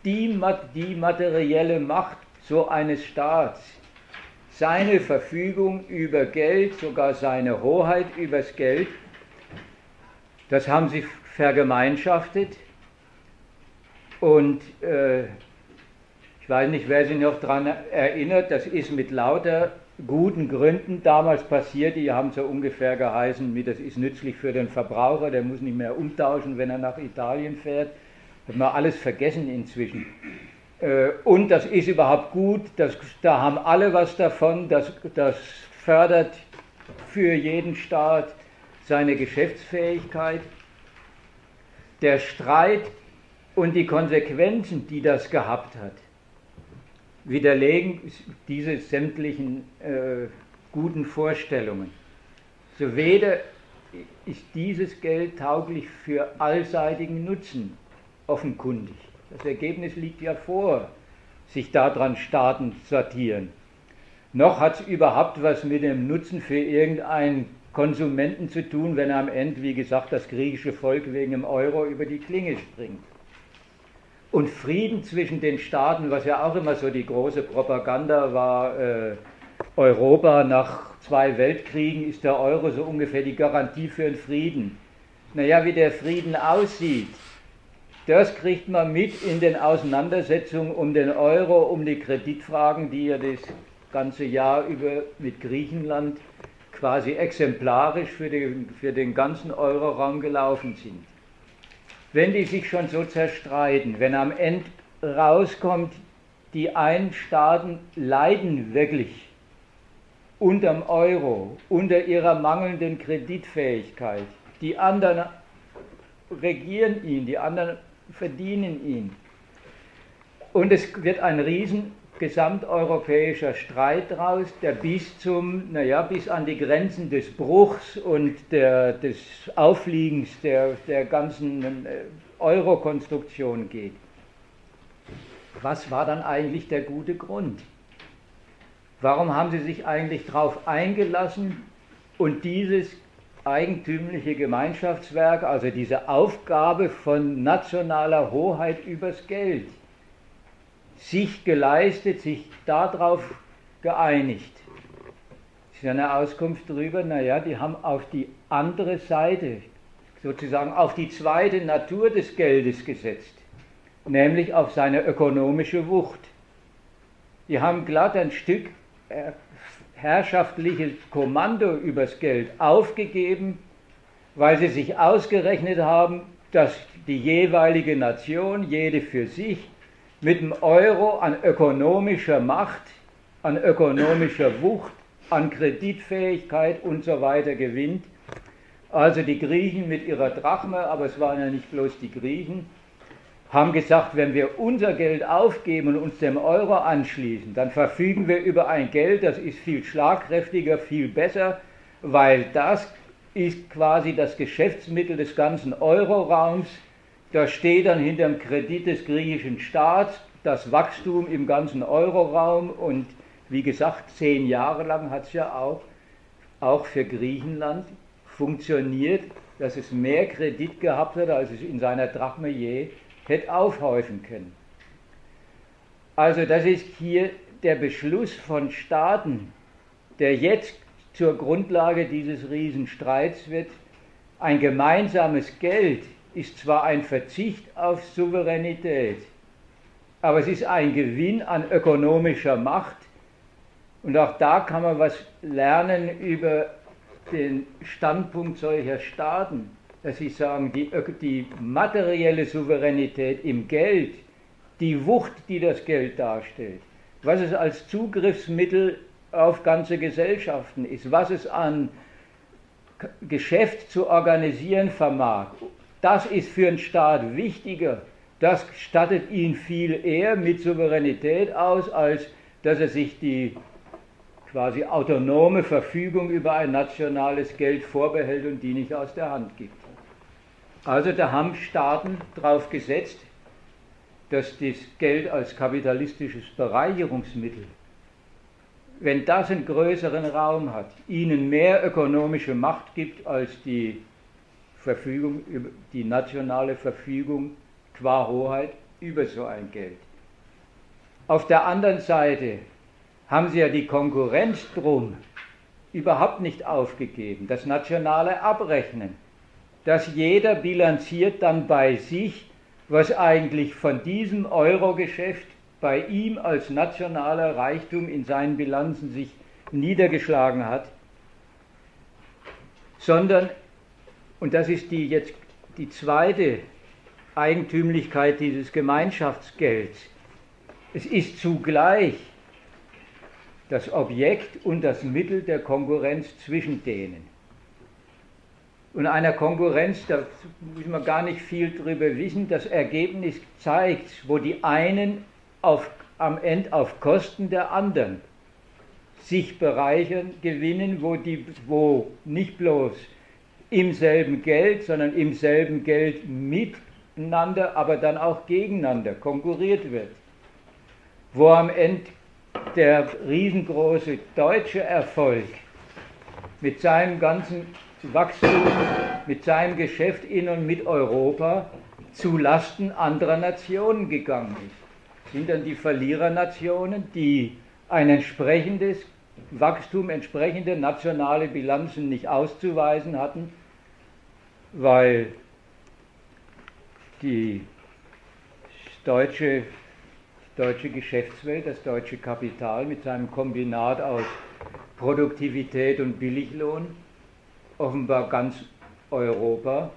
die, die materielle Macht so eines Staats, seine Verfügung über Geld, sogar seine Hoheit übers Geld, das haben sie vergemeinschaftet und äh, ich weiß nicht, wer sich noch daran erinnert, das ist mit lauter guten Gründen damals passiert, die haben so ungefähr geheißen, das ist nützlich für den Verbraucher, der muss nicht mehr umtauschen, wenn er nach Italien fährt. Hat man alles vergessen inzwischen. Äh, und das ist überhaupt gut, das, da haben alle was davon, das, das fördert für jeden Staat seine Geschäftsfähigkeit. Der Streit und die Konsequenzen, die das gehabt hat, widerlegen diese sämtlichen äh, guten Vorstellungen. So weder ist dieses Geld tauglich für allseitigen Nutzen offenkundig. Das Ergebnis liegt ja vor, sich daran Staaten sortieren. Noch hat es überhaupt was mit dem Nutzen für irgendeinen Konsumenten zu tun, wenn am Ende, wie gesagt, das griechische Volk wegen dem Euro über die Klinge springt. Und Frieden zwischen den Staaten, was ja auch immer so die große Propaganda war, äh, Europa nach zwei Weltkriegen ist der Euro so ungefähr die Garantie für den Frieden. Naja, wie der Frieden aussieht, das kriegt man mit in den Auseinandersetzungen um den Euro, um die Kreditfragen, die ja das ganze Jahr über mit Griechenland quasi exemplarisch für den, für den ganzen Euroraum gelaufen sind wenn die sich schon so zerstreiten, wenn am Ende rauskommt, die einen Staaten leiden wirklich unterm Euro, unter ihrer mangelnden Kreditfähigkeit, die anderen regieren ihn, die anderen verdienen ihn. Und es wird ein riesen gesamteuropäischer Streit daraus, der bis zum, naja, bis an die Grenzen des Bruchs und der, des Auffliegens der, der ganzen äh, Euro-Konstruktion geht. Was war dann eigentlich der gute Grund? Warum haben sie sich eigentlich darauf eingelassen und dieses eigentümliche Gemeinschaftswerk, also diese Aufgabe von nationaler Hoheit übers Geld, sich geleistet, sich darauf geeinigt. Das ist ja eine Auskunft darüber, naja, die haben auf die andere Seite, sozusagen auf die zweite Natur des Geldes gesetzt, nämlich auf seine ökonomische Wucht. Die haben glatt ein Stück äh, herrschaftliches Kommando übers Geld aufgegeben, weil sie sich ausgerechnet haben, dass die jeweilige Nation, jede für sich, mit dem Euro an ökonomischer Macht, an ökonomischer Wucht, an Kreditfähigkeit und so weiter gewinnt Also die Griechen mit ihrer Drachme, aber es waren ja nicht bloß die Griechen, haben gesagt, wenn wir unser Geld aufgeben und uns dem Euro anschließen, dann verfügen wir über ein Geld, das ist viel schlagkräftiger, viel besser, weil das ist quasi das Geschäftsmittel des ganzen Euroraums. Da steht dann hinter dem Kredit des griechischen Staats das Wachstum im ganzen Euroraum und wie gesagt, zehn Jahre lang hat es ja auch, auch für Griechenland funktioniert, dass es mehr Kredit gehabt hat, als es in seiner Drachme je hätte aufhäufen können. Also das ist hier der Beschluss von Staaten, der jetzt zur Grundlage dieses Riesenstreits wird. Ein gemeinsames Geld ist zwar ein Verzicht auf Souveränität, aber es ist ein Gewinn an ökonomischer Macht. Und auch da kann man was lernen über den Standpunkt solcher Staaten, dass sie sagen, die, die materielle Souveränität im Geld, die Wucht, die das Geld darstellt, was es als Zugriffsmittel auf ganze Gesellschaften ist, was es an Geschäft zu organisieren vermag, das ist für einen Staat wichtiger. Das stattet ihn viel eher mit Souveränität aus, als dass er sich die quasi autonome Verfügung über ein nationales Geld vorbehält und die nicht aus der Hand gibt. Also da haben Staaten darauf gesetzt, dass das Geld als kapitalistisches Bereicherungsmittel, wenn das einen größeren Raum hat, ihnen mehr ökonomische Macht gibt als die Verfügung, die nationale Verfügung qua Hoheit über so ein Geld. Auf der anderen Seite haben sie ja die Konkurrenz drum überhaupt nicht aufgegeben, das nationale Abrechnen, dass jeder bilanziert dann bei sich, was eigentlich von diesem Euro-Geschäft bei ihm als nationaler Reichtum in seinen Bilanzen sich niedergeschlagen hat, sondern, und das ist die jetzt die zweite Eigentümlichkeit dieses Gemeinschaftsgelds, es ist zugleich das Objekt und das Mittel der Konkurrenz zwischen denen. Und einer Konkurrenz, da müssen wir gar nicht viel drüber wissen, das Ergebnis zeigt, wo die einen auf, am Ende auf Kosten der anderen sich bereichern, gewinnen, wo, die, wo nicht bloß im selben Geld, sondern im selben Geld miteinander, aber dann auch gegeneinander konkurriert wird. Wo am Ende der riesengroße deutsche Erfolg mit seinem ganzen Wachstum, mit seinem Geschäft in und mit Europa zu Lasten anderer Nationen gegangen ist. Sind dann die Verlierernationen, die ein entsprechendes Wachstum, entsprechende nationale Bilanzen nicht auszuweisen hatten, weil die deutsche deutsche Geschäftswelt, das deutsche Kapital mit seinem Kombinat aus Produktivität und Billiglohn offenbar ganz Europa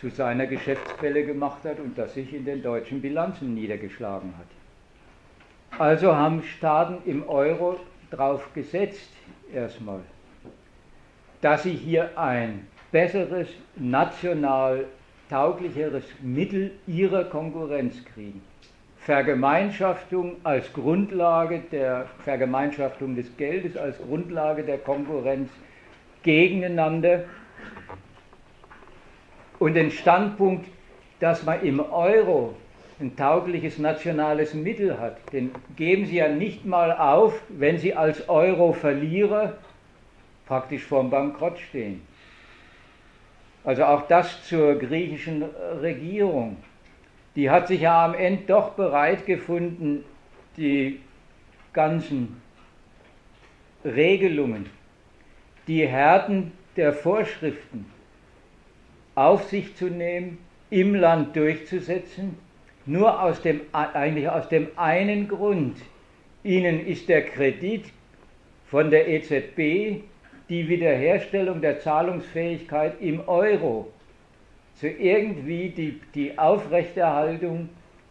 zu seiner Geschäftsquelle gemacht hat und das sich in den deutschen Bilanzen niedergeschlagen hat. Also haben Staaten im Euro darauf gesetzt, erstmal, dass sie hier ein besseres, national tauglicheres Mittel ihrer Konkurrenz kriegen. Vergemeinschaftung als Grundlage der Vergemeinschaftung des Geldes, als Grundlage der Konkurrenz gegeneinander und den Standpunkt, dass man im Euro ein taugliches nationales Mittel hat, den geben Sie ja nicht mal auf, wenn Sie als Euro-Verlierer praktisch vorm Bankrott stehen. Also auch das zur griechischen Regierung die hat sich ja am Ende doch bereit gefunden, die ganzen Regelungen, die Härten der Vorschriften auf sich zu nehmen, im Land durchzusetzen, nur aus dem, eigentlich aus dem einen Grund. Ihnen ist der Kredit von der EZB die Wiederherstellung der Zahlungsfähigkeit im Euro so irgendwie die, die Aufrechterhaltung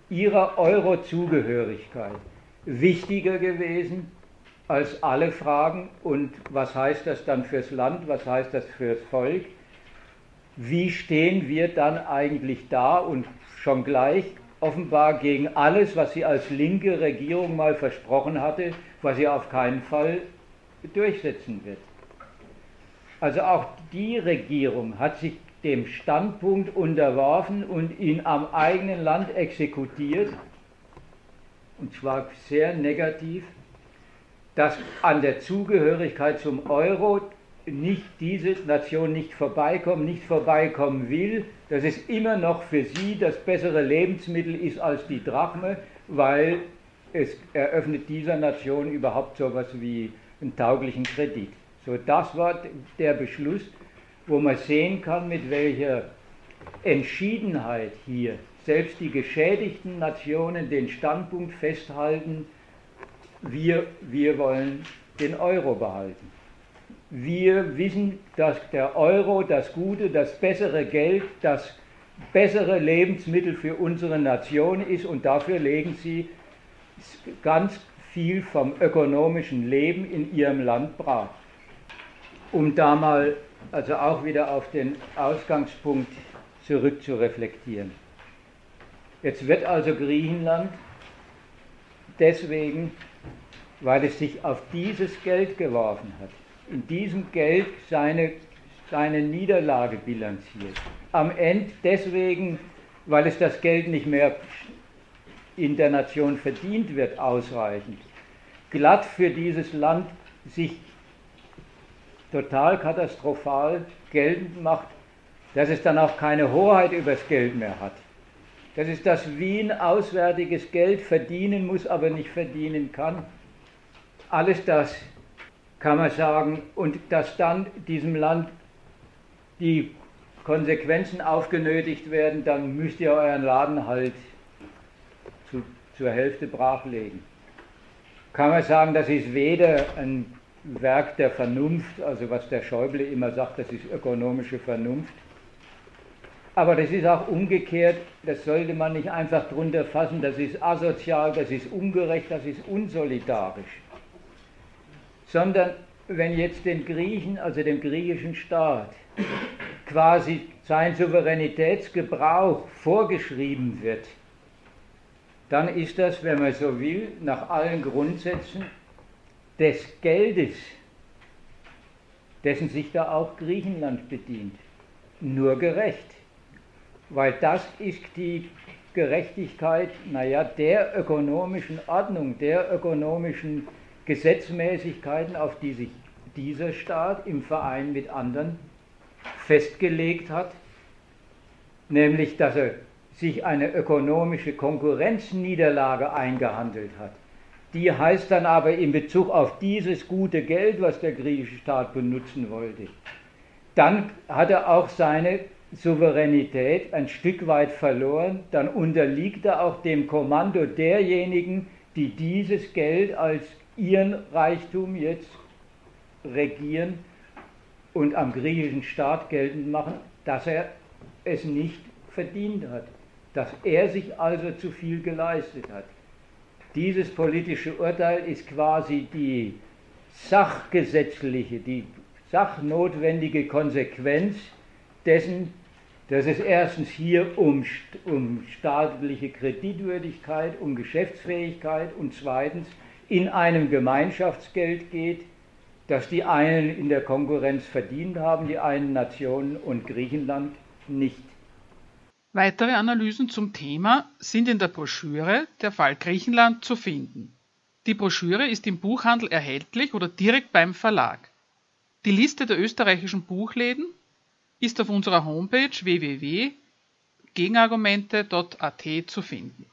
ihrer Euro-Zugehörigkeit wichtiger gewesen als alle Fragen und was heißt das dann fürs Land, was heißt das fürs Volk, wie stehen wir dann eigentlich da und schon gleich offenbar gegen alles, was sie als linke Regierung mal versprochen hatte, was sie auf keinen Fall durchsetzen wird. Also auch die Regierung hat sich dem Standpunkt unterworfen und ihn am eigenen Land exekutiert, und zwar sehr negativ, dass an der Zugehörigkeit zum Euro nicht diese Nation nicht vorbeikommen, nicht vorbeikommen will, dass es immer noch für sie das bessere Lebensmittel ist als die Drachme, weil es eröffnet dieser Nation überhaupt so etwas wie einen tauglichen Kredit. So, das war der Beschluss, wo man sehen kann, mit welcher Entschiedenheit hier selbst die geschädigten Nationen den Standpunkt festhalten, wir, wir wollen den Euro behalten. Wir wissen, dass der Euro das gute, das bessere Geld, das bessere Lebensmittel für unsere Nation ist und dafür legen sie ganz viel vom ökonomischen Leben in ihrem Land brach. Um da mal also auch wieder auf den Ausgangspunkt zurückzureflektieren. Jetzt wird also Griechenland deswegen, weil es sich auf dieses Geld geworfen hat, in diesem Geld seine, seine Niederlage bilanziert. Am Ende deswegen, weil es das Geld nicht mehr in der Nation verdient wird, ausreichend, glatt für dieses Land sich total katastrophal geltend macht, dass es dann auch keine Hoheit übers Geld mehr hat. Dass es das Wien auswärtiges Geld verdienen muss, aber nicht verdienen kann. Alles das kann man sagen, und dass dann diesem Land die Konsequenzen aufgenötigt werden, dann müsst ihr euren Laden halt zu, zur Hälfte brachlegen. Kann man sagen, das ist weder ein Werk der Vernunft, also was der Schäuble immer sagt, das ist ökonomische Vernunft. Aber das ist auch umgekehrt, das sollte man nicht einfach drunter fassen, das ist asozial, das ist ungerecht, das ist unsolidarisch. Sondern wenn jetzt den Griechen, also dem griechischen Staat, quasi sein Souveränitätsgebrauch vorgeschrieben wird, dann ist das, wenn man so will, nach allen Grundsätzen des Geldes, dessen sich da auch Griechenland bedient, nur gerecht. Weil das ist die Gerechtigkeit, naja, der ökonomischen Ordnung, der ökonomischen Gesetzmäßigkeiten, auf die sich dieser Staat im Verein mit anderen festgelegt hat, nämlich dass er sich eine ökonomische Konkurrenzniederlage eingehandelt hat die heißt dann aber in Bezug auf dieses gute Geld, was der griechische Staat benutzen wollte, dann hat er auch seine Souveränität ein Stück weit verloren, dann unterliegt er auch dem Kommando derjenigen, die dieses Geld als ihren Reichtum jetzt regieren und am griechischen Staat geltend machen, dass er es nicht verdient hat, dass er sich also zu viel geleistet hat. Dieses politische Urteil ist quasi die sachgesetzliche, die sachnotwendige Konsequenz dessen, dass es erstens hier um, um staatliche Kreditwürdigkeit, um Geschäftsfähigkeit und zweitens in einem Gemeinschaftsgeld geht, das die einen in der Konkurrenz verdient haben, die einen Nationen und Griechenland nicht. Weitere Analysen zum Thema sind in der Broschüre Der Fall Griechenland zu finden. Die Broschüre ist im Buchhandel erhältlich oder direkt beim Verlag. Die Liste der österreichischen Buchläden ist auf unserer Homepage www.gegenargumente.at zu finden.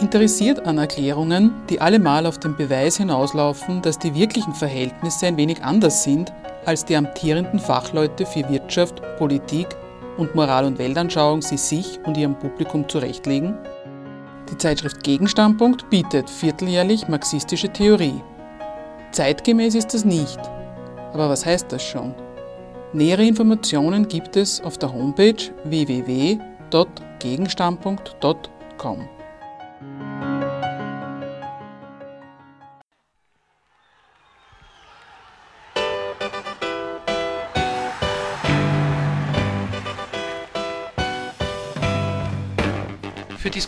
Interessiert an Erklärungen, die allemal auf den Beweis hinauslaufen, dass die wirklichen Verhältnisse ein wenig anders sind, als die amtierenden Fachleute für Wirtschaft, Politik und Moral- und Weltanschauung sie sich und ihrem Publikum zurechtlegen? Die Zeitschrift Gegenstandpunkt bietet vierteljährlich marxistische Theorie. Zeitgemäß ist das nicht. Aber was heißt das schon? Nähere Informationen gibt es auf der Homepage www.gegenstandpunkt.com.